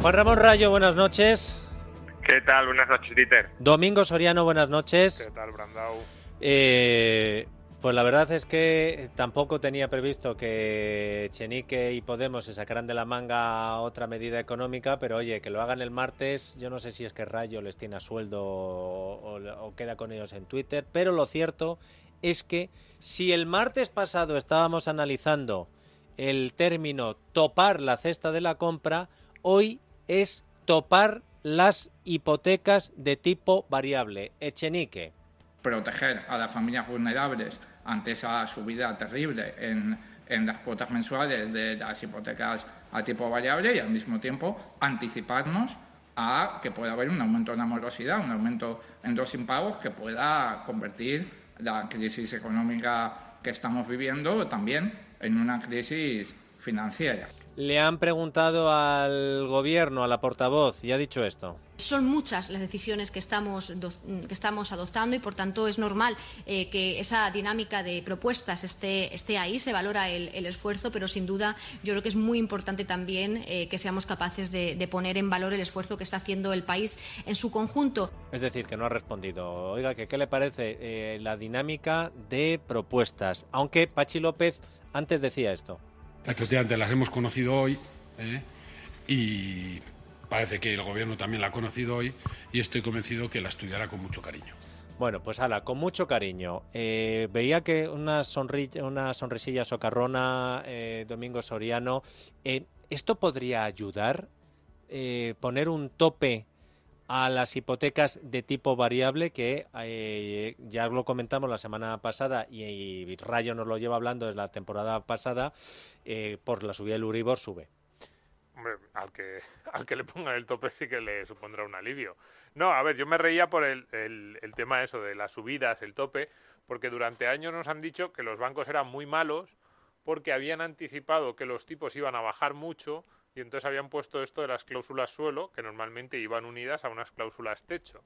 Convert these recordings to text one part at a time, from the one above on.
Juan Ramón Rayo, buenas noches. ¿Qué tal? Buenas noches, Dieter. Domingo Soriano, buenas noches. ¿Qué tal, Brandau? Eh, pues la verdad es que tampoco tenía previsto que Chenique y Podemos se sacaran de la manga otra medida económica, pero oye, que lo hagan el martes, yo no sé si es que Rayo les tiene a sueldo o, o queda con ellos en Twitter, pero lo cierto es que si el martes pasado estábamos analizando el término topar la cesta de la compra, hoy es topar las hipotecas de tipo variable. Echenique. Proteger a las familias vulnerables ante esa subida terrible en, en las cuotas mensuales de las hipotecas a tipo variable y al mismo tiempo anticiparnos a que pueda haber un aumento en la morosidad, un aumento en los impagos que pueda convertir la crisis económica que estamos viviendo también en una crisis financiera. Le han preguntado al gobierno, a la portavoz, y ha dicho esto. Son muchas las decisiones que estamos, que estamos adoptando y, por tanto, es normal eh, que esa dinámica de propuestas esté, esté ahí. Se valora el, el, esfuerzo, pero sin duda yo creo que es muy importante también eh, que seamos capaces de, de, poner en valor el esfuerzo que está haciendo el país en su conjunto. Es decir, que no ha respondido. Oiga, ¿qué le parece eh, la dinámica de propuestas? Aunque Pachi López antes decía esto. Las hemos conocido hoy ¿eh? y parece que el gobierno también la ha conocido hoy y estoy convencido que la estudiará con mucho cariño. Bueno, pues ala, con mucho cariño. Eh, veía que una, sonri una sonrisilla socarrona, eh, Domingo Soriano, ¿esto podría ayudar? Poner un tope a las hipotecas de tipo variable que eh, ya lo comentamos la semana pasada y, Rayo nos lo lleva hablando desde la temporada pasada eh, por la subida del Uribor sube. Hombre, al que, al que le pongan el tope sí que le supondrá un alivio. No, a ver, yo me reía por el, el, el tema eso de las subidas, el tope, porque durante años nos han dicho que los bancos eran muy malos porque habían anticipado que los tipos iban a bajar mucho y entonces habían puesto esto de las cláusulas suelo, que normalmente iban unidas a unas cláusulas techo.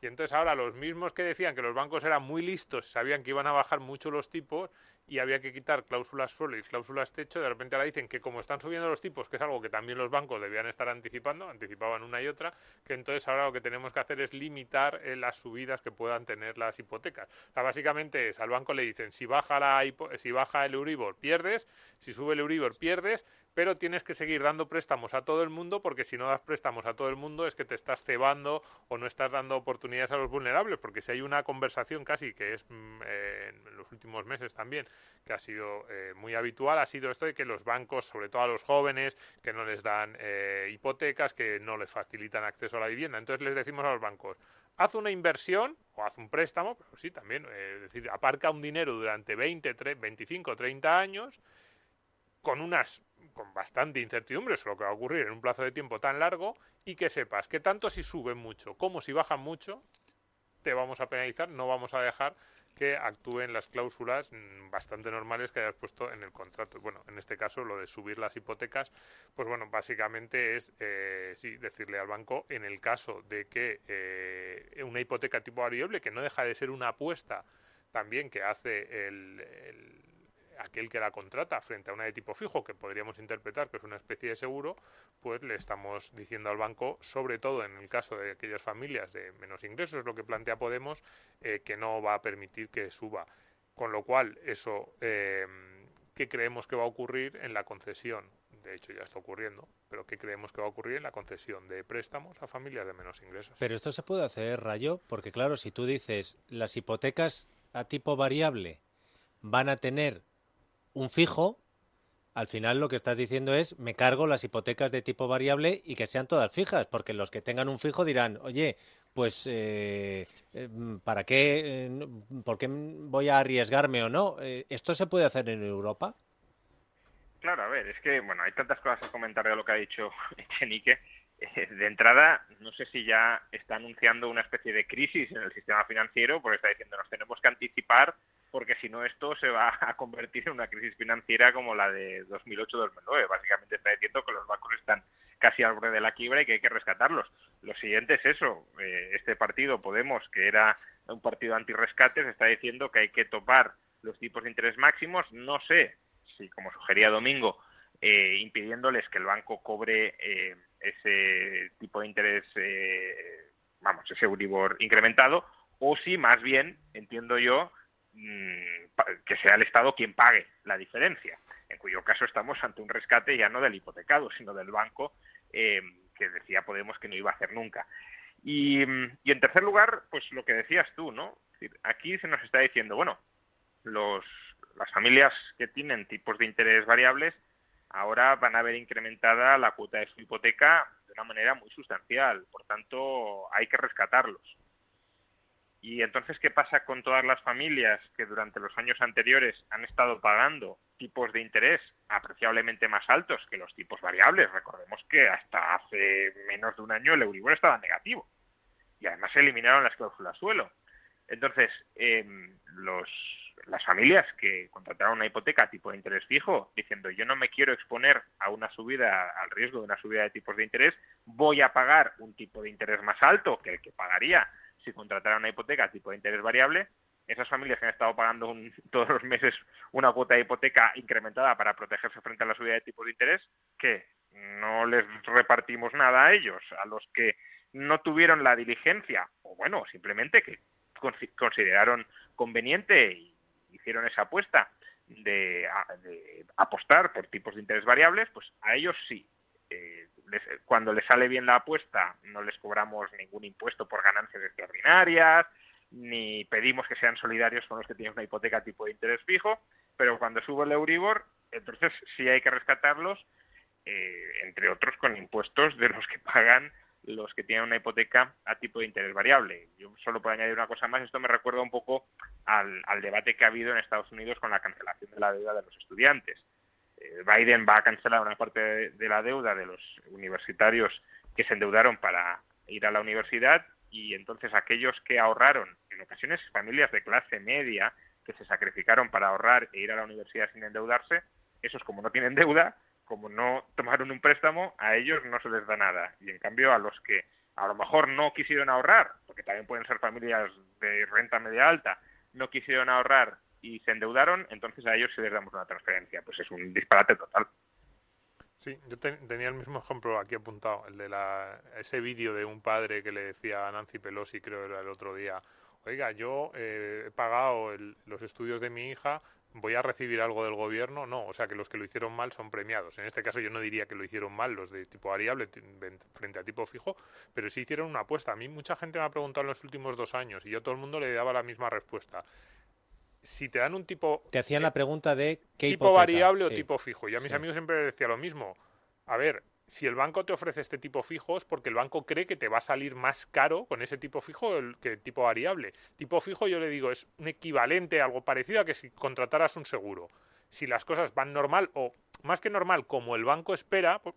Y entonces ahora los mismos que decían que los bancos eran muy listos, sabían que iban a bajar mucho los tipos y había que quitar cláusulas suelo y cláusulas techo, de repente ahora dicen que como están subiendo los tipos, que es algo que también los bancos debían estar anticipando, anticipaban una y otra, que entonces ahora lo que tenemos que hacer es limitar eh, las subidas que puedan tener las hipotecas. Básicamente es, al banco le dicen, si baja, la si baja el Euribor, pierdes, si sube el Euribor, pierdes, pero tienes que seguir dando préstamos a todo el mundo porque si no das préstamos a todo el mundo es que te estás cebando o no estás dando oportunidades a los vulnerables, porque si hay una conversación casi que es eh, en los últimos meses también, que ha sido eh, muy habitual, ha sido esto de que los bancos, sobre todo a los jóvenes, que no les dan eh, hipotecas, que no les facilitan acceso a la vivienda. Entonces les decimos a los bancos, haz una inversión o haz un préstamo, pero sí también, es decir, aparca un dinero durante 20, 3, 25, 30 años con unas con bastante incertidumbre sobre lo que va a ocurrir en un plazo de tiempo tan largo y que sepas que tanto si suben mucho como si bajan mucho, te vamos a penalizar, no vamos a dejar que actúen las cláusulas bastante normales que hayas puesto en el contrato. Bueno, en este caso lo de subir las hipotecas, pues bueno, básicamente es eh, sí, decirle al banco en el caso de que eh, una hipoteca tipo variable, que no deja de ser una apuesta también que hace el, el aquel que la contrata frente a una de tipo fijo, que podríamos interpretar que es una especie de seguro, pues le estamos diciendo al banco, sobre todo en el caso de aquellas familias de menos ingresos, es lo que plantea Podemos, eh, que no va a permitir que suba. Con lo cual, eso, eh, ¿qué creemos que va a ocurrir en la concesión? De hecho, ya está ocurriendo, pero ¿qué creemos que va a ocurrir en la concesión de préstamos a familias de menos ingresos? Pero esto se puede hacer, Rayo, porque claro, si tú dices las hipotecas a tipo variable van a tener un fijo, al final lo que estás diciendo es me cargo las hipotecas de tipo variable y que sean todas fijas, porque los que tengan un fijo dirán, oye, pues eh, ¿para qué? Eh, ¿Por qué voy a arriesgarme o no? Eh, ¿Esto se puede hacer en Europa? Claro, a ver, es que, bueno, hay tantas cosas a comentar de lo que ha dicho Chenique. Eh, de entrada, no sé si ya está anunciando una especie de crisis en el sistema financiero, porque está diciendo nos tenemos que anticipar, porque si no esto se va a convertir en una crisis financiera como la de 2008-2009. Básicamente está diciendo que los bancos están casi al borde de la quiebra y que hay que rescatarlos. Lo siguiente es eso. Eh, este partido, Podemos, que era un partido anti-rescates, está diciendo que hay que topar los tipos de interés máximos. No sé si, como sugería Domingo, eh, impidiéndoles que el banco cobre eh, ese tipo de interés, vamos, ese Euribor incrementado, o si más bien, entiendo yo, que sea el Estado quien pague la diferencia, en cuyo caso estamos ante un rescate ya no del hipotecado, sino del banco eh, que decía Podemos que no iba a hacer nunca. Y, en tercer lugar, pues lo que decías tú, ¿no? Aquí se nos está diciendo, bueno, los, las familias que tienen tipos de interés variables ahora van a ver incrementada la cuota de su hipoteca de una manera muy sustancial. Por tanto, hay que rescatarlos. Y entonces, ¿qué pasa con todas las familias que durante los años anteriores han estado pagando tipos de interés apreciablemente más altos que los tipos variables? Recordemos que hasta hace menos de un año el Euribor estaba negativo y además se eliminaron las cláusulas suelo. Entonces, los, las familias que contrataron una hipoteca a tipo de interés fijo, diciendo yo no me quiero exponer a una subida, al riesgo de una subida de tipos de interés, voy a pagar un tipo de interés más alto que el que pagaría si contrataran una hipoteca tipo de interés variable, esas familias que han estado pagando todos los meses una cuota de hipoteca incrementada para protegerse frente a la subida de tipos de interés, que no les repartimos nada a ellos, a los que no tuvieron la diligencia, o bueno, simplemente que consideraron conveniente y hicieron esa apuesta de, apostar por tipos de interés variables, pues a ellos sí. Eh, cuando les sale bien la apuesta, no les cobramos ningún impuesto por ganancias extraordinarias, ni pedimos que sean solidarios con los que tienen una hipoteca tipo de interés fijo, pero cuando sube el Euribor, entonces sí hay que rescatarlos, eh, entre otros con impuestos de los que pagan los que tienen una hipoteca a tipo de interés variable. Yo solo puedo añadir una cosa más, esto me recuerda un poco al debate que ha habido en Estados Unidos con la cancelación de la deuda de los estudiantes. Eh, Biden va a cancelar una parte de la deuda de los universitarios que se endeudaron para ir a la universidad y entonces aquellos que ahorraron, en ocasiones familias de clase media que se sacrificaron para ahorrar e ir a la universidad sin endeudarse, esos como no tienen deuda, como no tomaron un préstamo, a ellos no se les da nada. Y en cambio a los que a lo mejor no quisieron ahorrar, porque también pueden ser familias de renta media alta, no quisieron ahorrar y se endeudaron, entonces a ellos se les damos una transferencia. Pues es un disparate total. Sí, yo tenía el mismo ejemplo aquí apuntado, el de la, ese vídeo de un padre que le decía a Nancy Pelosi, creo era el otro día, oiga, yo eh, he pagado los estudios de mi hija, voy a recibir algo del gobierno, no, o sea que los que lo hicieron mal son premiados. En este caso yo no diría que lo hicieron mal los de tipo variable frente a tipo fijo, pero sí hicieron una apuesta. A mí mucha gente me ha preguntado en los últimos dos años y yo a todo el mundo le daba la misma respuesta si te dan un tipo... Te hacían la pregunta de qué Tipo variable o tipo fijo. Y a mis amigos siempre les decía lo mismo. A ver, si el banco te ofrece este tipo fijo es porque el banco cree que te va a salir más caro con ese tipo fijo que el tipo variable. Tipo fijo yo le digo es un equivalente, algo parecido a que si contrataras un seguro. Si las cosas van normal o más que normal como el banco espera, pues,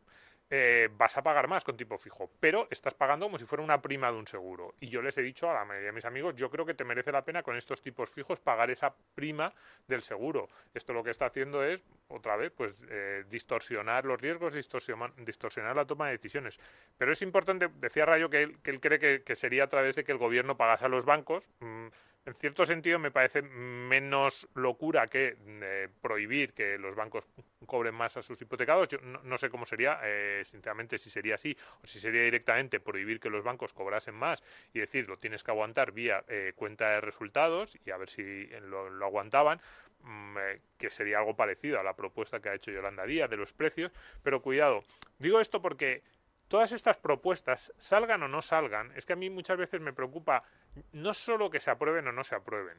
eh, vas a pagar más con tipo fijo, pero estás pagando como si fuera una prima de un seguro. Y yo les he dicho a la mayoría de mis amigos, yo creo que te merece la pena con estos tipos fijos pagar esa prima del seguro. Esto lo que está haciendo es, otra vez, pues eh, distorsionar los riesgos, distorsionar, la toma de decisiones. Pero es importante, decía Rayo que él, cree que, sería a través de que el gobierno pagase a los bancos. Mm, en cierto sentido me parece menos locura que eh, prohibir que los bancos cobren más a sus hipotecados. Yo no, sé cómo sería, eh, sinceramente, si sería así o si sería directamente prohibir que los bancos cobrasen más y decir lo tienes que aguantar vía eh, cuenta de resultados y a ver si lo, aguantaban mm, que sería algo parecido a la propuesta que ha hecho Yolanda Díaz de los precios. Pero cuidado, digo esto porque todas estas propuestas, salgan o no salgan, es que a mí muchas veces me preocupa no solo que se aprueben o no se aprueben,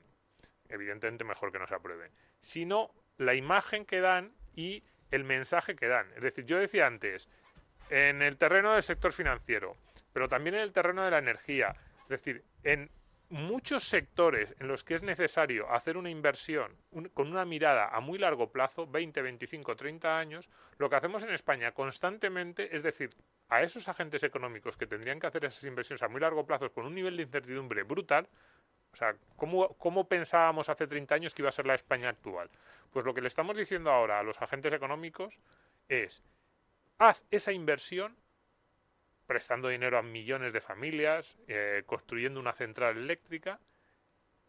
evidentemente mejor que no se aprueben, sino la imagen que dan y el mensaje que dan. Es decir, yo decía antes, en el terreno del sector financiero, pero también en el terreno de la energía, es decir, en muchos sectores en los que es necesario hacer una inversión con una mirada a muy largo plazo, 20, 25, 30 años, lo que hacemos en España constantemente es decir, a esos agentes económicos que tendrían que hacer esas inversiones a muy largo plazo con un nivel de incertidumbre brutal, o sea, ¿cómo, ¿cómo, pensábamos hace 30 años que iba a ser la España actual? Pues lo que le estamos diciendo ahora a los agentes económicos es, haz esa inversión prestando dinero a millones de familias, eh, construyendo una central eléctrica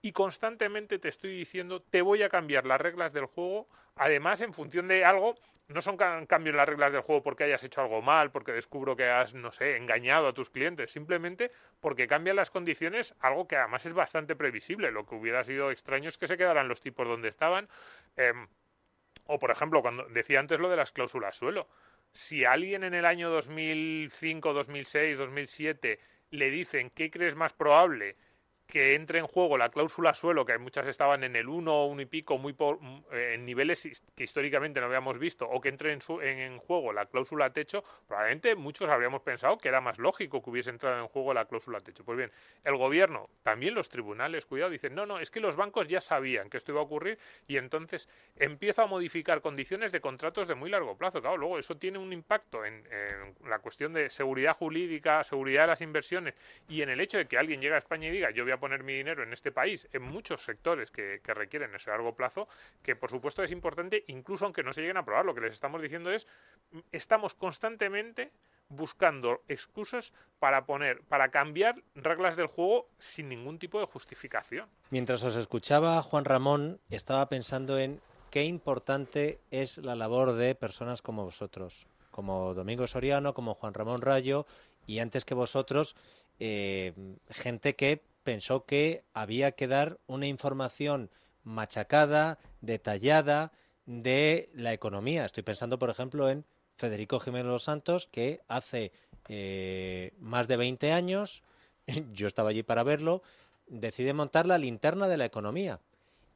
y constantemente te estoy diciendo, te voy a cambiar las reglas del juego, además en función de algo, no son cambios las reglas del juego porque hayas hecho algo mal, porque descubro que has, no sé, engañado a tus clientes, simplemente porque cambian las condiciones, algo que además es bastante previsible. Lo que hubiera sido extraño es que se quedaran los tipos donde estaban. Em, o, por ejemplo, cuando decía antes lo de las cláusulas suelo si alguien en el año 2005, 2006, 2007 le dicen qué crees más probable que entre en juego la cláusula suelo, que muchas estaban en el 1 o 1 y pico, muy mm, eh, en niveles que históricamente no habíamos visto, o que entre en, en, juego la cláusula techo, probablemente muchos habríamos pensado que era más lógico que hubiese entrado en juego la cláusula techo. Pues bien, el gobierno, también los tribunales, cuidado, dicen, no, no, es que los bancos ya sabían que esto iba a ocurrir y entonces empieza a modificar condiciones de contratos de muy largo plazo. Claro, luego eso tiene un impacto en, en la cuestión de seguridad jurídica, seguridad de las inversiones y en el hecho de que alguien llegue a España y diga, yo voy a poner mi dinero en este país en muchos sectores que, requieren ese largo plazo, que por supuesto es importante, incluso aunque no se lleguen a aprobar. Lo que les estamos diciendo es, estamos constantemente buscando excusas para poner, para cambiar reglas del juego sin ningún tipo de justificación. Mientras os escuchaba, Juan Ramón, estaba pensando en qué importante es la labor de personas como vosotros, como Domingo Soriano, como Juan Ramón Rayo, y antes que vosotros, eh, gente que pensó que había que dar una información machacada, detallada de la economía. Estoy pensando, por ejemplo, en Federico Jiménez Los Santos, que hace eh, más de 20 años, yo estaba allí para verlo, decide montar la linterna de la economía.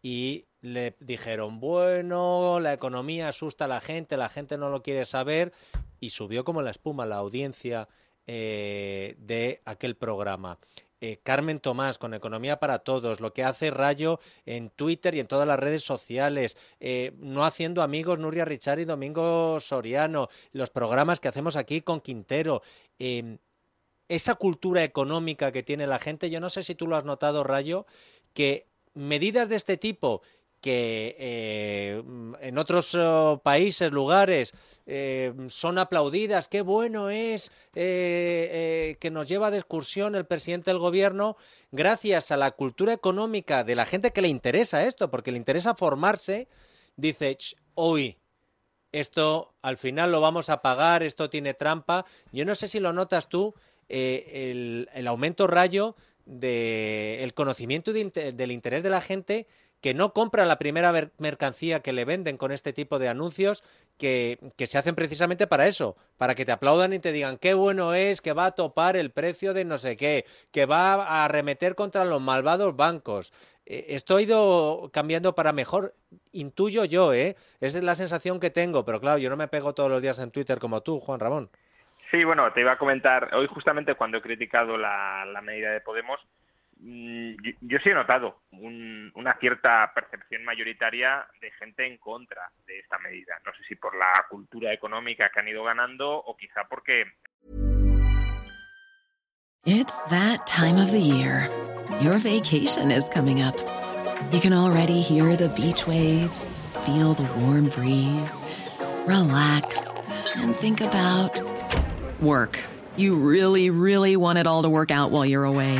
Y le dijeron, bueno, la economía asusta a la gente, la gente no lo quiere saber, y subió como la espuma la audiencia eh, de aquel programa. Eh, Carmen Tomás con Economía para Todos, lo que hace Rayo en Twitter y en todas las redes sociales, eh, no haciendo amigos Nuria Richard y Domingo Soriano, los programas que hacemos aquí con Quintero. Em, esa cultura económica que tiene la gente, yo no sé si tú lo has notado, Rayo, que medidas de este tipo que eh, en otros oh, países, lugares, eh, son aplaudidas. Qué bueno es eh, que nos lleva de excursión el presidente del gobierno gracias a la cultura económica de la gente que le interesa esto, porque le interesa formarse, dice, hoy esto al final lo vamos a pagar, esto tiene trampa. Yo no sé si lo notas tú, el, aumento rayo del conocimiento del interés de la gente que no compra la primera mercancía que le venden con este tipo de anuncios que, se hacen precisamente para eso, para que te aplaudan y te digan qué bueno es, que va a topar el precio de no sé qué, que va a arremeter contra los malvados bancos. Eh, esto ha ido cambiando para mejor, intuyo yo, ¿eh? Esa es la sensación que tengo, pero claro, yo no me pego todos los días en Twitter como tú, Juan Ramón. Sí, bueno, te iba a comentar, hoy justamente cuando he criticado la medida de Podemos, yo, sí he notado una cierta percepción mayoritaria de gente en contra de esta medida. No sé si por la cultura económica que han ido ganando o quizá porque. It's that time of the year. Your vacation is coming up. You can already hear the beach waves, feel the warm breeze, relax and think about work. You really, really want it all to work out while you're away.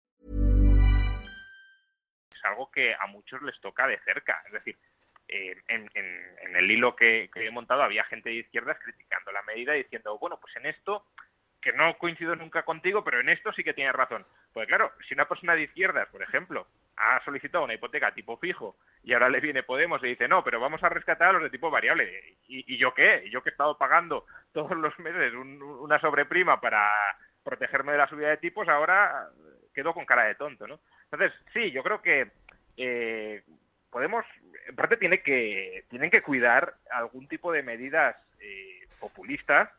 Que a muchos les toca de cerca. Es decir, eh, en, el hilo que, he montado había gente de izquierdas criticando la medida diciendo, bueno, pues en esto, que no coincido nunca contigo, pero en esto sí que tienes razón. Pues claro, si una persona de izquierdas, por ejemplo, ha solicitado una hipoteca tipo fijo y ahora le viene Podemos y dice, no, pero vamos a rescatar a los de tipo variable. ¿Y, y yo qué? ¿Yo que he estado pagando todos los meses un, una sobreprima para protegerme de la subida de tipos, ahora quedo con cara de tonto, ¿no? Entonces, sí, yo creo que eh, Podemos, en parte, tiene que, tienen que cuidar algún tipo de medidas eh, populistas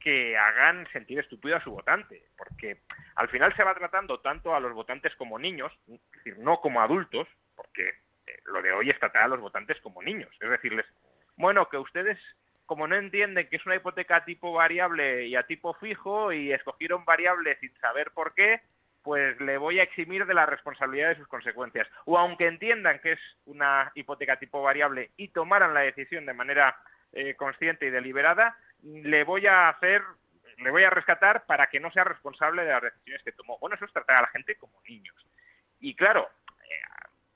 que hagan sentir estúpido a su votante, porque al final se va tratando tanto a los votantes como niños, es decir, no como adultos, porque eh, lo de hoy es tratar a los votantes como niños, es decirles, bueno, que ustedes como no entienden que es una hipoteca a tipo variable y a tipo fijo y escogieron variable sin saber por qué, pues le voy a eximir de la responsabilidad de sus consecuencias. O aunque entiendan que es una hipoteca tipo variable y tomaran la decisión de manera eh, consciente y deliberada, le voy a hacer, le voy a rescatar para que no sea responsable de las decisiones que tomó. Bueno, eso es tratar a la gente como niños. Y claro, eh,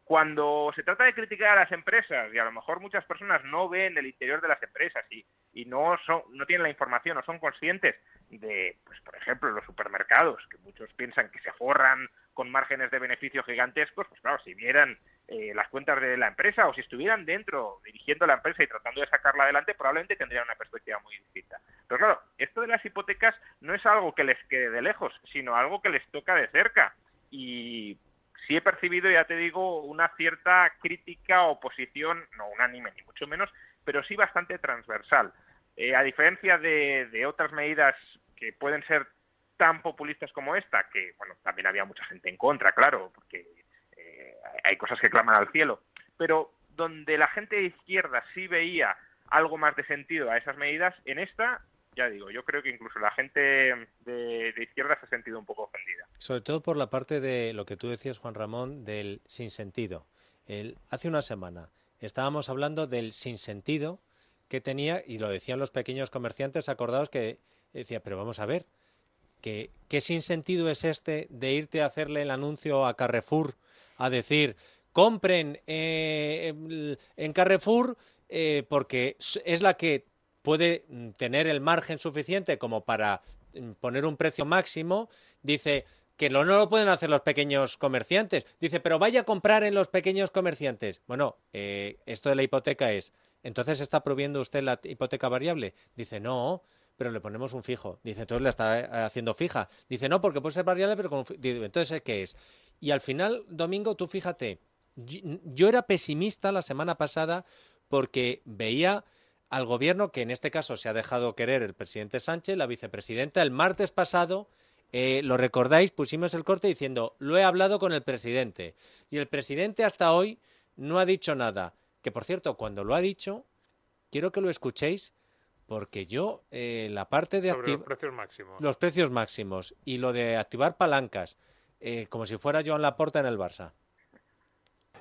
cuando se trata de criticar a las empresas, y a lo mejor muchas personas no ven el interior de las empresas y, y no, son, no tienen la información, no son conscientes de, pues, por ejemplo, los supermercados, que muchos piensan que se forran con márgenes de beneficio gigantescos, pues claro, si vieran eh, las cuentas de la empresa o si estuvieran dentro dirigiendo la empresa y tratando de sacarla adelante, probablemente tendrían una perspectiva muy distinta. Pero claro, esto de las hipotecas no es algo que les quede de lejos, sino algo que les toca de cerca. Y sí he percibido, ya te digo, una cierta crítica, oposición, no unánime ni mucho menos, pero sí bastante transversal. Eh, a diferencia de, de otras medidas que pueden ser tan populistas como esta, que bueno, también había mucha gente en contra, claro, porque eh, hay cosas que claman al cielo, pero donde la gente de izquierda sí veía algo más de sentido a esas medidas, en esta, ya digo, yo creo que incluso la gente de, izquierda se ha sentido un poco ofendida. Sobre todo por la parte de lo que tú decías, Juan Ramón, del sinsentido. El, hace una semana estábamos hablando del sinsentido que tenía, y lo decían los pequeños comerciantes, acordados que decía, pero vamos a ver, ¿qué, qué sinsentido es este de irte a hacerle el anuncio a Carrefour a decir, compren eh, en Carrefour eh, porque es la que puede tener el margen suficiente como para poner un precio máximo, dice que lo, no lo pueden hacer los pequeños comerciantes. Dice, pero vaya a comprar en los pequeños comerciantes. Bueno, eh, esto de la hipoteca es, entonces está prohibiendo usted la hipoteca variable. Dice, no, pero le ponemos un fijo. Dice, entonces la está haciendo fija. Dice, no, porque puede ser variable, pero con. Entonces, ¿qué es? Y al final, Domingo, tú fíjate, yo era pesimista la semana pasada porque veía al gobierno, que en este caso se ha dejado querer el presidente Sánchez, la vicepresidenta, el martes pasado, eh, lo recordáis, pusimos el corte diciendo, lo he hablado con el presidente. Y el presidente hasta hoy no ha dicho nada. Que por cierto, cuando lo ha dicho, quiero que lo escuchéis, porque yo, eh, la parte de activar. Los precios máximos. Los precios máximos y lo de activar palancas, eh, como si fuera Joan Laporta en el Barça.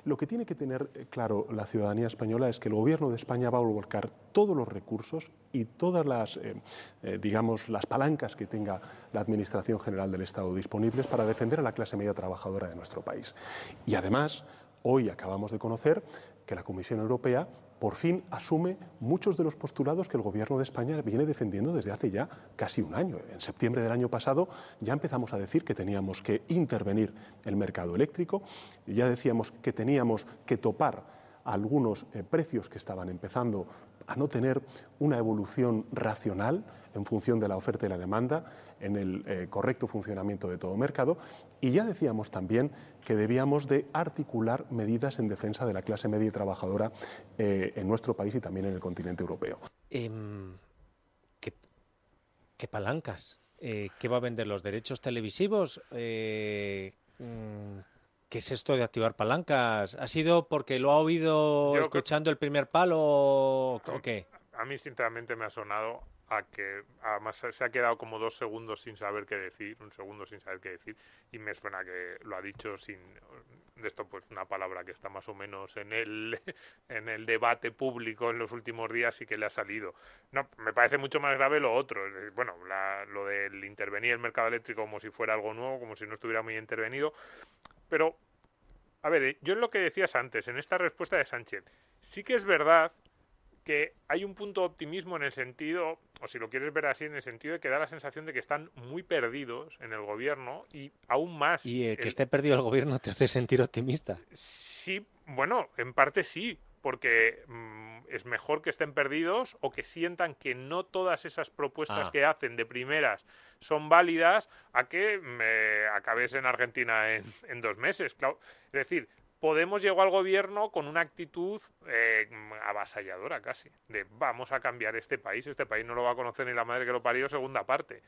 Lo que tiene que tener claro la ciudadanía española es que el Gobierno de España va a volcar todos los recursos y todas las, eh, eh, digamos, las palancas que tenga la Administración General del Estado disponibles para defender a la clase media trabajadora de nuestro país. Y además, hoy acabamos de conocer que la Comisión Europea por fin asume muchos de los postulados que el Gobierno de España viene defendiendo desde hace ya casi un año. En septiembre del año pasado ya empezamos a decir que teníamos que intervenir el mercado eléctrico, ya decíamos que teníamos que topar algunos eh, precios que estaban empezando a no tener una evolución racional en función de la oferta y la demanda, en el eh, correcto funcionamiento de todo mercado. Y ya decíamos también que debíamos de articular medidas en defensa de la clase media y trabajadora eh, en nuestro país y también en el continente europeo. Eh, ¿qué, ¿qué, palancas? Eh, ¿Qué va a vender los derechos televisivos? Eh, mm, ¿qué es esto de activar palancas? ¿Ha sido porque lo ha oído escuchando el primer palo o qué? A mí, sinceramente, me ha sonado a que se ha quedado como dos segundos sin saber qué decir, un segundo sin saber qué decir, y me suena que lo ha dicho sin de esto pues una palabra que está más o menos en el en el debate público en los últimos días y que le ha salido. No, me parece mucho más grave lo otro, bueno, lo del intervenir el mercado eléctrico como si fuera algo nuevo, como si no estuviera muy intervenido, pero a ver, eh, yo en lo que decías antes, en esta respuesta de Sánchez, sí que es verdad que hay un punto de optimismo en el sentido, o si lo quieres ver así, en el sentido de que da la sensación de que están muy perdidos en el gobierno y aún más. ¿Y eh, que esté perdido el gobierno te hace sentir optimista? Sí, bueno, en parte sí, porque mm, es mejor que estén perdidos o que sientan que no todas esas propuestas ah. que hacen de primeras son válidas a que me acabes en Argentina en, en dos meses. Claro. Es decir, Podemos llegó al gobierno con una actitud eh, avasalladora casi, de vamos a cambiar este país, este país no lo va a conocer ni la madre que lo parió, segunda parte.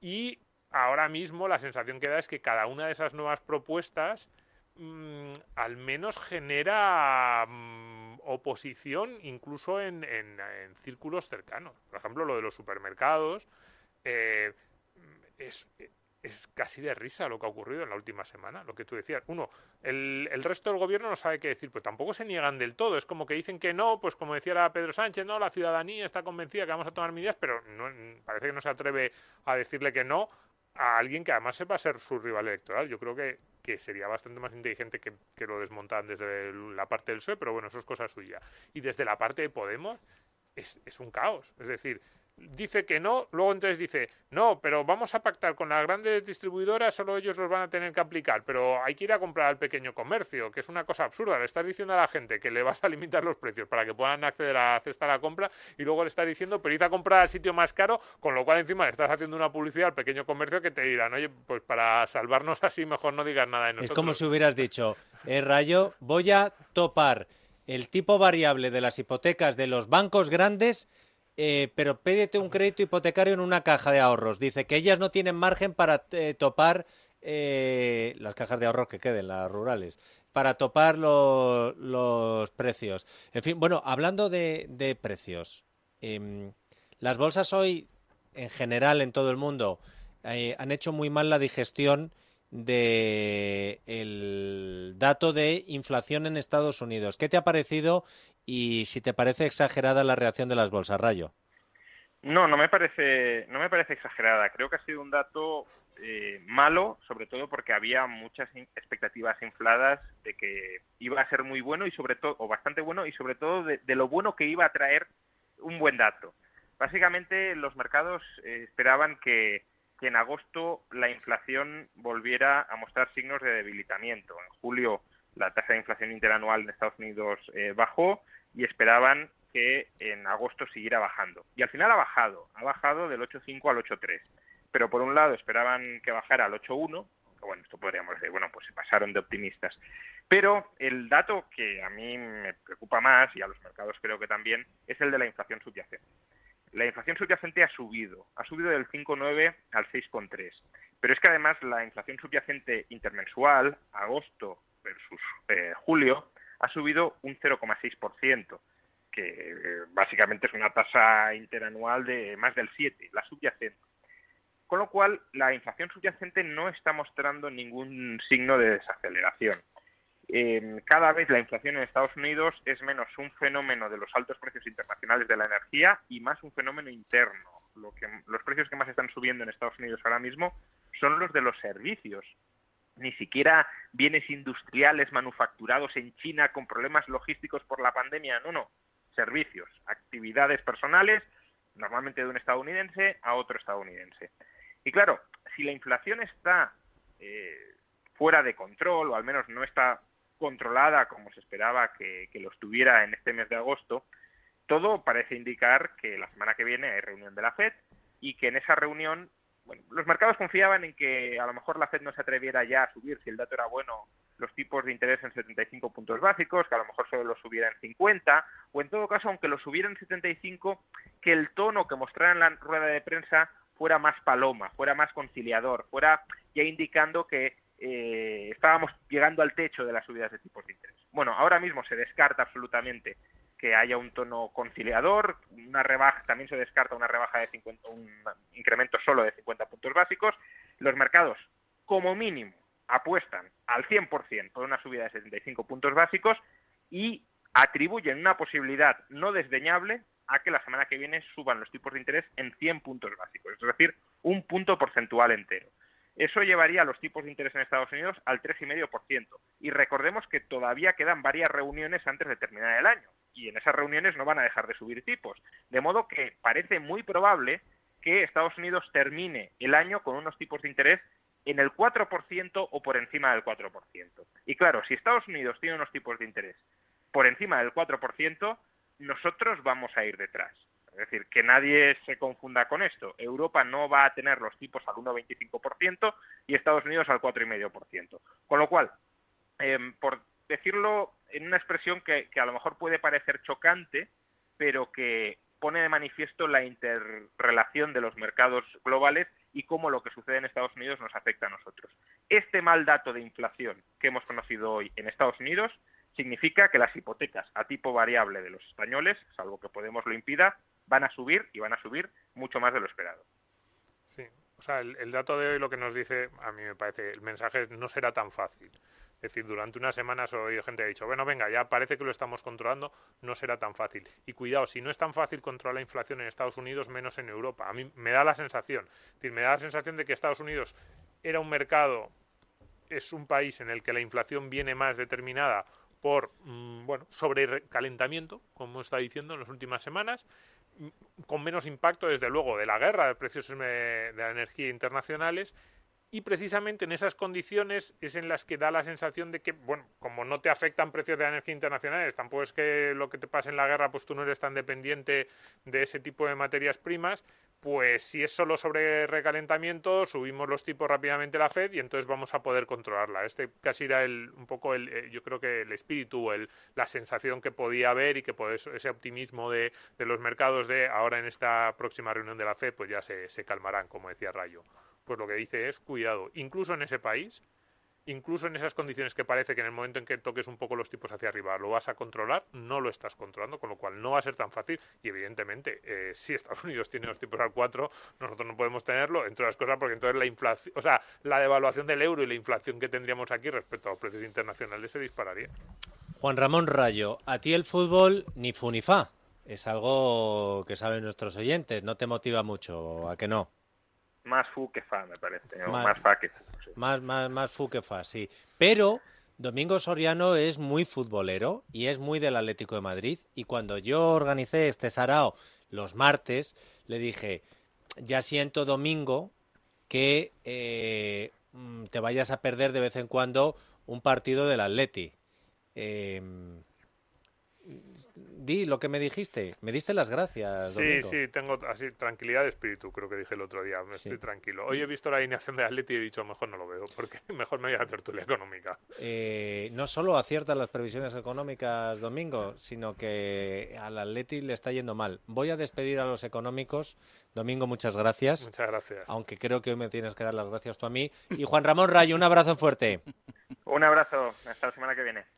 Y ahora mismo la sensación que da es que cada una de esas nuevas propuestas mm, al menos genera mm, oposición incluso en, círculos cercanos. Por ejemplo, lo de los supermercados. Eh, es, es casi de risa lo que ha ocurrido en la última semana, lo que tú decías. Uno, el, el, resto del gobierno no sabe qué decir, pues tampoco se niegan del todo. Es como que dicen que no, pues como decía Pedro Sánchez, no, la ciudadanía está convencida que vamos a tomar medidas, pero no, parece que no se atreve a decirle que no a alguien que además sepa ser su rival electoral. Yo creo que, que sería bastante más inteligente que, que lo desmontan desde la parte del PSOE, pero bueno, eso es cosa suya. Y desde la parte de Podemos es, es un caos. Es decir, dice que no, luego entonces dice, no, pero vamos a pactar con las grandes distribuidoras, solo ellos los van a tener que aplicar, pero hay que ir a comprar al pequeño comercio, que es una cosa absurda. Le estás diciendo a la gente que le vas a limitar los precios para que puedan acceder a la cesta la compra y luego le estás diciendo, pero ir a comprar al sitio más caro, con lo cual encima le estás haciendo una publicidad al pequeño comercio que te dirán, oye, pues para salvarnos así mejor no digas nada de nosotros. Es como si hubieras dicho, eh, Rayo, voy a topar el tipo variable de las hipotecas de los bancos grandes eh, pero pídete un crédito hipotecario en una caja de ahorros. Dice que ellas no tienen margen para eh, topar eh, las cajas de ahorros que queden, las rurales, para topar los precios. En fin, bueno, hablando de, precios, em, las bolsas hoy, en general, en todo el mundo, han hecho muy mal la digestión de el dato de inflación en Estados Unidos. ¿Qué te ha parecido y si te parece exagerada la reacción de las bolsas, Rayo. No, no me parece, no me parece exagerada. Creo que ha sido un dato eh, malo, sobre todo porque había muchas expectativas infladas de que iba a ser muy bueno y sobre todo, o bastante bueno, y sobre todo de, lo bueno que iba a traer un buen dato. Básicamente los mercados eh, esperaban que, en agosto la inflación volviera a mostrar signos de debilitamiento. En julio la tasa de inflación interanual en Estados Unidos eh, bajó y esperaban que en agosto siguiera bajando. Y al final ha bajado, ha bajado del 8,5 al 8,3. Pero por un lado esperaban que bajara al 8,1, bueno, esto podríamos decir, bueno, pues se pasaron de optimistas. Pero el dato que a mí me preocupa más, y a los mercados creo que también, es el de la inflación subyacente. La inflación subyacente ha subido, ha subido del 5,9 al 6,3. Pero es que además la inflación subyacente intermensual, agosto versus eh, julio, ha subido un 0,6%, que básicamente es una tasa interanual de más del 7%, la subyacente. Con lo cual, la inflación subyacente no está mostrando ningún signo de desaceleración. Cada vez la inflación en Estados Unidos es menos un fenómeno de los altos precios internacionales de la energía y más un fenómeno interno. Lo que, los precios que más están subiendo en Estados Unidos ahora mismo son los de los servicios, ni siquiera bienes industriales manufacturados en China con problemas logísticos por la pandemia, no, no, servicios, actividades personales, normalmente de un estadounidense a otro estadounidense. Y claro, si la inflación está eh, fuera de control, o al menos no está controlada como se esperaba que, que lo estuviera en este mes de agosto, todo parece indicar que la semana que viene hay reunión de la FED y que en esa reunión bueno, los mercados confiaban en que a lo mejor la Fed no se atreviera ya a subir, si el dato era bueno, los tipos de interés en 75 puntos básicos, que a lo mejor solo los subiera en 50, o en todo caso, aunque los subiera en 75, que el tono que mostrara en la rueda de prensa fuera más paloma, fuera más conciliador, fuera ya indicando que eh, estábamos llegando al techo de las subidas de tipos de interés. Bueno, ahora mismo se descarta absolutamente que haya un tono conciliador, una rebaja, también se descarta una rebaja de 50, un incremento solo de 50 puntos básicos. Los mercados, como mínimo, apuestan al 100% por una subida de 75 puntos básicos y atribuyen una posibilidad no desdeñable a que la semana que viene suban los tipos de interés en 100 puntos básicos, es decir, un punto porcentual entero. Eso llevaría los tipos de interés en Estados Unidos al 3,5%. Y recordemos que todavía quedan varias reuniones antes de terminar el año. Y en esas reuniones no van a dejar de subir tipos. De modo que parece muy probable que Estados Unidos termine el año con unos tipos de interés en el 4% o por encima del 4%. Y claro, si Estados Unidos tiene unos tipos de interés por encima del 4%, nosotros vamos a ir detrás. Es decir, que nadie se confunda con esto. Europa no va a tener los tipos al 1,25% y Estados Unidos al 4,5%. Con lo cual, em, por decirlo en una expresión que a lo mejor puede parecer chocante, pero que pone de manifiesto la interrelación de los mercados globales y cómo lo que sucede en Estados Unidos nos afecta a nosotros. Este mal dato de inflación que hemos conocido hoy en Estados Unidos significa que las hipotecas a tipo variable de los españoles, salvo que Podemos lo impida, van a subir y van a subir mucho más de lo esperado. Sí, o sea, el, dato de hoy lo que nos dice, a mí me parece, el mensaje no será tan fácil. Es decir, durante unas semanas oído gente ha dicho, bueno, venga, ya parece que lo estamos controlando, no será tan fácil. Y cuidado, si no es tan fácil controlar la inflación en Estados Unidos, menos en Europa. A mí me da la sensación, es decir, me da la sensación de que Estados Unidos era un mercado, es un país en el que la inflación viene más determinada por mm, bueno, sobrecalentamiento, como está diciendo en las últimas semanas, con menos impacto, desde luego, de la guerra de precios de la energía internacionales. Y precisamente en esas condiciones es en las que da la sensación de que, bueno, como no te afectan precios de la energía internacionales, tampoco es que lo que te pase en la guerra, pues tú no eres tan dependiente de ese tipo de materias primas, pues si es solo sobre recalentamiento, subimos los tipos rápidamente la Fed y entonces vamos a poder controlarla. Este casi era el, un poco el, eh, yo creo que el espíritu, el, la sensación que podía haber y que ese optimismo de, de, los mercados de ahora en esta próxima reunión de la Fed, pues ya se calmarán, como decía Rayo. Pues lo que dice es cuidado, incluso en ese país incluso en esas condiciones que parece que en el momento en que toques un poco los tipos hacia arriba lo vas a controlar, no lo estás controlando, con lo cual no va a ser tan fácil. Y evidentemente, eh, si Estados Unidos tiene los tipos al 4, nosotros no podemos tenerlo, entre otras cosas, porque entonces la inflación, o sea, la devaluación del euro y la inflación que tendríamos aquí respecto a los precios internacionales se dispararía. Juan Ramón Rayo, a ti el fútbol ni fu ni fa. Es algo que saben nuestros oyentes, no te motiva mucho, ¿a que no? Más fu que fa, me parece, más, fa que fu. Más, más, más fu que fa, sí. Pero Domingo Soriano es muy futbolero y es muy del Atlético de Madrid. Y cuando yo organicé este sarao los martes, le dije, ya siento Domingo que eh, mm, te vayas a perder de vez en cuando un partido del Atleti. Eh, di lo que me dijiste. Me diste las gracias. Sí, sí, tengo así tranquilidad de espíritu, creo que dije el otro día. Me estoy tranquilo. Hoy he visto la alineación de Atleti y he dicho, mejor no lo veo, porque mejor me voy a la tertulia económica. Eh, no solo acierta las previsiones económicas Domingo, sino que al Atleti le está yendo mal. Voy a despedir a los económicos. Domingo, muchas gracias. Muchas gracias. Aunque creo que hoy me tienes que dar las gracias tú a mí. Y Juan Ramón Rayo, un abrazo fuerte. un abrazo. Hasta la semana que viene.